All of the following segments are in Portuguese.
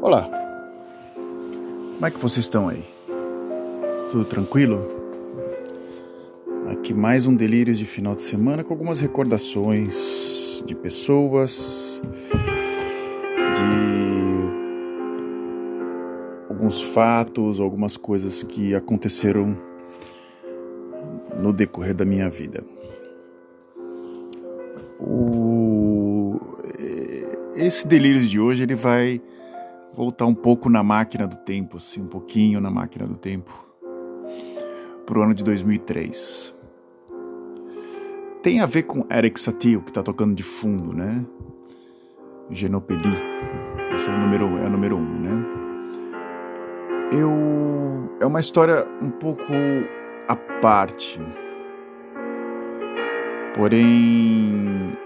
Olá, como é que vocês estão aí? Tudo tranquilo? Aqui mais um delírio de final de semana com algumas recordações de pessoas, de alguns fatos, algumas coisas que aconteceram no decorrer da minha vida. O... Esse delírio de hoje ele vai voltar um pouco na máquina do tempo, assim, um pouquinho na máquina do tempo, para o ano de 2003. Tem a ver com Eric Satie, que está tocando de fundo, né? Genopedi. Esse é o número, é o número um, né? Eu é uma história um pouco à parte. Porém,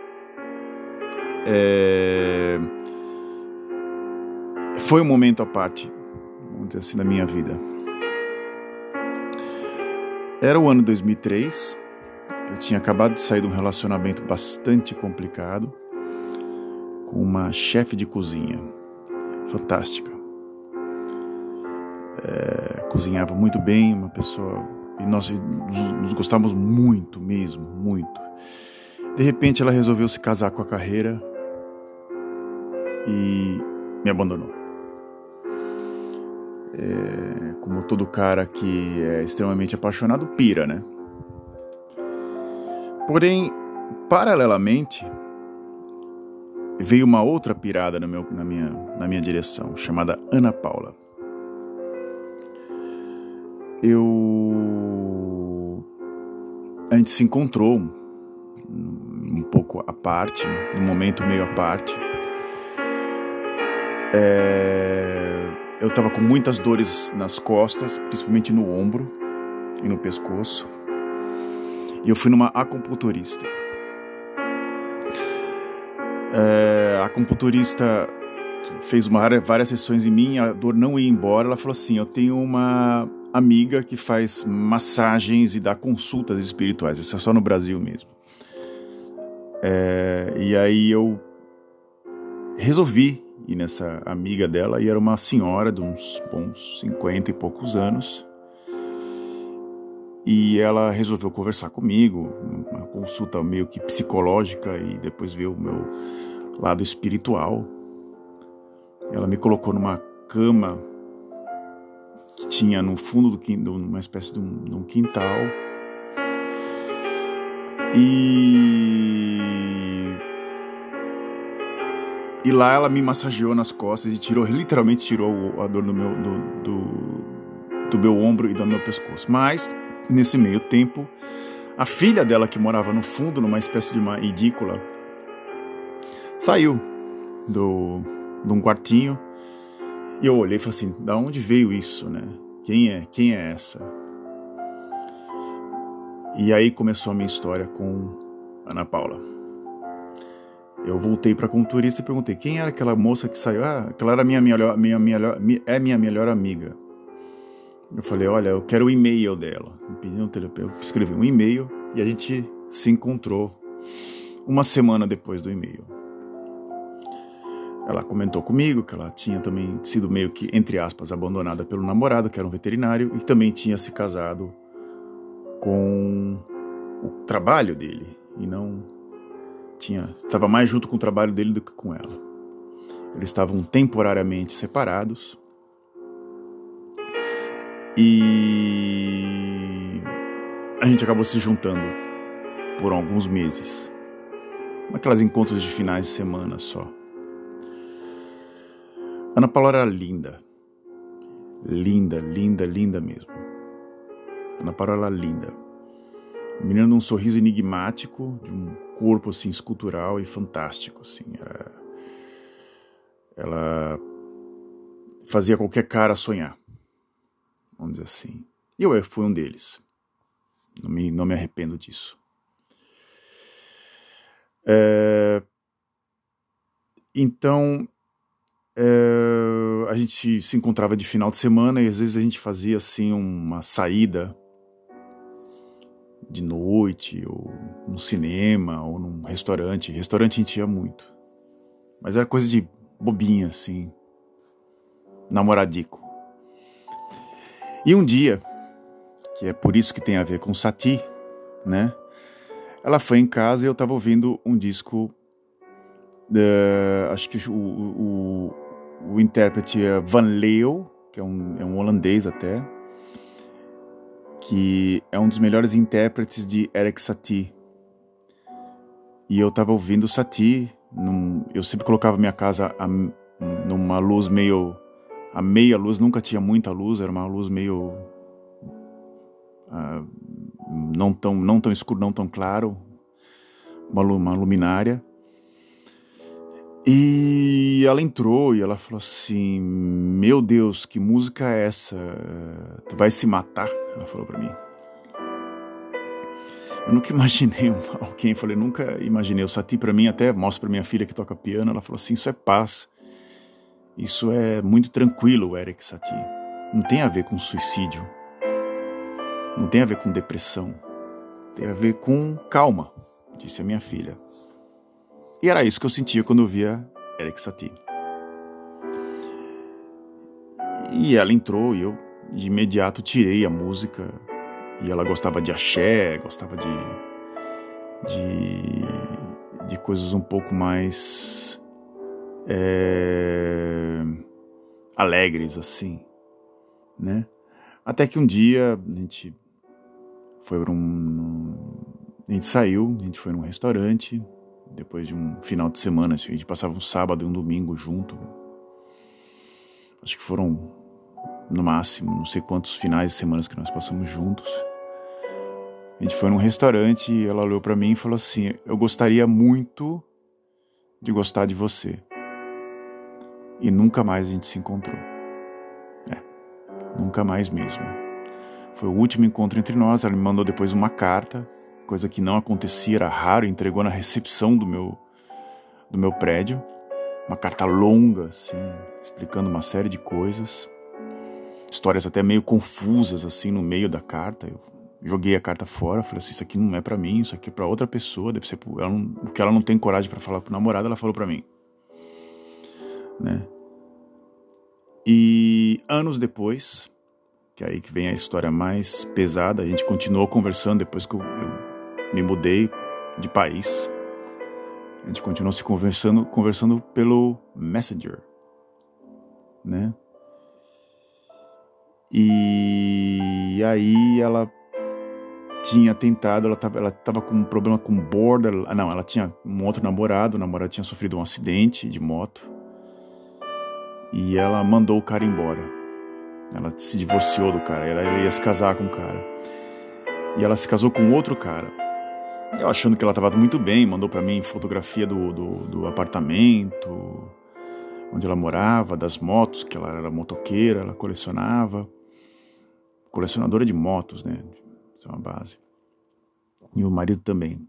é, foi um momento à parte, vamos dizer assim, da minha vida. Era o ano 2003, eu tinha acabado de sair de um relacionamento bastante complicado com uma chefe de cozinha fantástica. É, cozinhava muito bem, uma pessoa. E nós nos gostávamos muito mesmo, muito. De repente ela resolveu se casar com a carreira e me abandonou é, como todo cara que é extremamente apaixonado, pira, né? Porém, paralelamente, veio uma outra pirada meu, na, minha, na minha direção, chamada Ana Paula. Eu. A gente se encontrou um pouco à parte, num momento meio à parte. É eu estava com muitas dores nas costas, principalmente no ombro e no pescoço. E eu fui numa acupunturista. É, a acupunturista fez uma, várias sessões em mim, a dor não ia embora. Ela falou assim: Eu tenho uma amiga que faz massagens e dá consultas espirituais. Isso é só no Brasil mesmo. É, e aí eu resolvi e nessa amiga dela, e era uma senhora de uns bons 50 e poucos anos. E ela resolveu conversar comigo, uma consulta meio que psicológica e depois ver o meu lado espiritual. Ela me colocou numa cama que tinha no fundo do uma espécie de um, de um quintal. E e lá ela me massageou nas costas e tirou, literalmente tirou a dor do meu, do, do, do meu ombro e do meu pescoço. Mas, nesse meio tempo, a filha dela, que morava no fundo, numa espécie de uma edícula, saiu do, de um quartinho e eu olhei e falei assim: da onde veio isso, né? Quem é? Quem é essa? E aí começou a minha história com Ana Paula. Eu voltei para com turista e perguntei quem era aquela moça que saiu. Ah, aquela era minha melhor, minha melhor, é minha melhor amiga. Eu falei, olha, eu quero o e-mail dela. Eu um eu escrevi um e-mail e a gente se encontrou uma semana depois do e-mail. Ela comentou comigo que ela tinha também sido meio que, entre aspas, abandonada pelo namorado, que era um veterinário, e também tinha se casado com o trabalho dele e não tinha estava mais junto com o trabalho dele do que com ela. Eles estavam temporariamente separados. E a gente acabou se juntando por alguns meses. Aquelas encontros de finais de semana só. Ana Paula era linda. Linda, linda, linda mesmo. Ana Paula era linda. De um sorriso enigmático, de um corpo assim escultural e fantástico, assim. Era... Ela fazia qualquer cara sonhar, vamos dizer assim. E eu fui um deles. Não me, não me arrependo disso. É... Então, é... a gente se encontrava de final de semana e às vezes a gente fazia assim uma saída de noite, ou no cinema, ou num restaurante. Restaurante a gente ia muito. Mas era coisa de bobinha, assim. namoradico. E um dia, que é por isso que tem a ver com Sati, né? Ela foi em casa e eu estava ouvindo um disco, uh, acho que o, o, o, intérprete é Van Leeuw, que é um, é um holandês até, que é um dos melhores intérpretes de Eric Satie. E eu estava ouvindo Satie, num, eu sempre colocava minha casa a, numa luz meio a meia luz, nunca tinha muita luz, era uma luz meio uh, não tão não tão escuro, não tão claro, uma, uma luminária. E ela entrou e ela falou assim: Meu Deus, que música é essa? Tu vai se matar? Ela falou para mim. Eu nunca imaginei alguém, falei, nunca imaginei. O Sati para mim até mostra para minha filha que toca piano, ela falou assim: Isso é paz. Isso é muito tranquilo, Eric Satie. Não tem a ver com suicídio. Não tem a ver com depressão. Tem a ver com calma, disse a minha filha. E era isso que eu sentia quando eu via Eric Satie. E ela entrou e eu de imediato tirei a música. E ela gostava de axé, gostava de, de, de coisas um pouco mais é, alegres assim, né? Até que um dia a gente foi para um, a gente saiu, a gente foi num restaurante depois de um final de semana, assim, a gente passava um sábado e um domingo junto. Acho que foram no máximo, não sei quantos finais de semana que nós passamos juntos. A gente foi num restaurante e ela olhou para mim e falou assim: "Eu gostaria muito de gostar de você". E nunca mais a gente se encontrou. É, nunca mais mesmo. Foi o último encontro entre nós. Ela me mandou depois uma carta coisa que não acontecia, era raro, entregou na recepção do meu, do meu prédio. Uma carta longa, assim, explicando uma série de coisas. Histórias até meio confusas, assim, no meio da carta. Eu joguei a carta fora, falei assim: Isso aqui não é para mim, isso aqui é para outra pessoa, deve ser. Ela não, o que ela não tem coragem para falar pro namorado, ela falou para mim. Né? E anos depois, que é aí que vem a história mais pesada, a gente continuou conversando depois que eu, eu me mudei de país. A gente continuou se conversando, conversando pelo Messenger, né? E aí ela tinha tentado, ela estava ela tava com um problema com border, não, ela tinha um outro namorado, o namorado tinha sofrido um acidente de moto. E ela mandou o cara embora. Ela se divorciou do cara, ela ia se casar com o cara. E ela se casou com outro cara. Eu achando que ela estava muito bem, mandou para mim fotografia do, do, do, apartamento, onde ela morava, das motos, que ela era motoqueira, ela colecionava. Colecionadora de motos, né? Isso é uma base. E o marido também.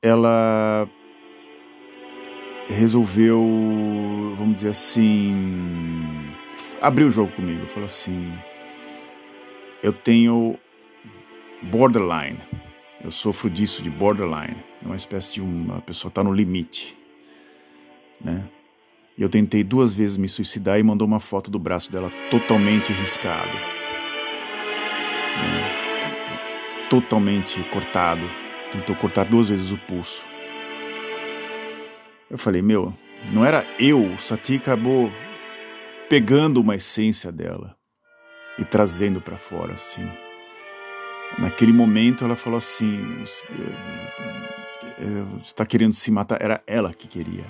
Ela resolveu, vamos dizer assim, abrir o jogo comigo. Falou assim: eu tenho borderline eu sofro disso, de borderline. É uma espécie de uma pessoa está no limite. Né? E eu tentei duas vezes me suicidar e mandou uma foto do braço dela totalmente riscado. Né? Totalmente cortado. Tentou cortar duas vezes o pulso. Eu falei, meu, não era eu. Sati acabou pegando uma essência dela e trazendo para fora, assim. Naquele momento ela falou assim: está querendo se matar? Era ela que queria.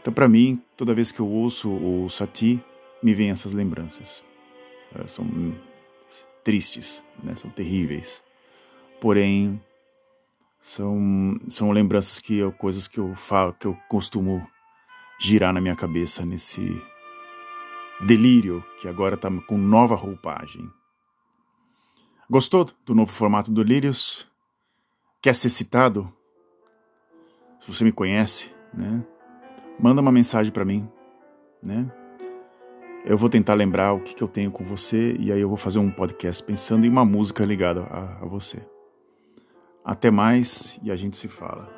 Então, para mim, toda vez que eu ouço o Sati, me vêm essas lembranças. É, são tristes, né? são terríveis. Porém, são, são lembranças que eu, coisas que eu falo, que eu costumo girar na minha cabeça nesse delírio que agora está com nova roupagem. Gostou do novo formato do Lírios? Quer ser citado? Se você me conhece, né? Manda uma mensagem para mim, né? Eu vou tentar lembrar o que, que eu tenho com você e aí eu vou fazer um podcast pensando em uma música ligada a, a você. Até mais e a gente se fala.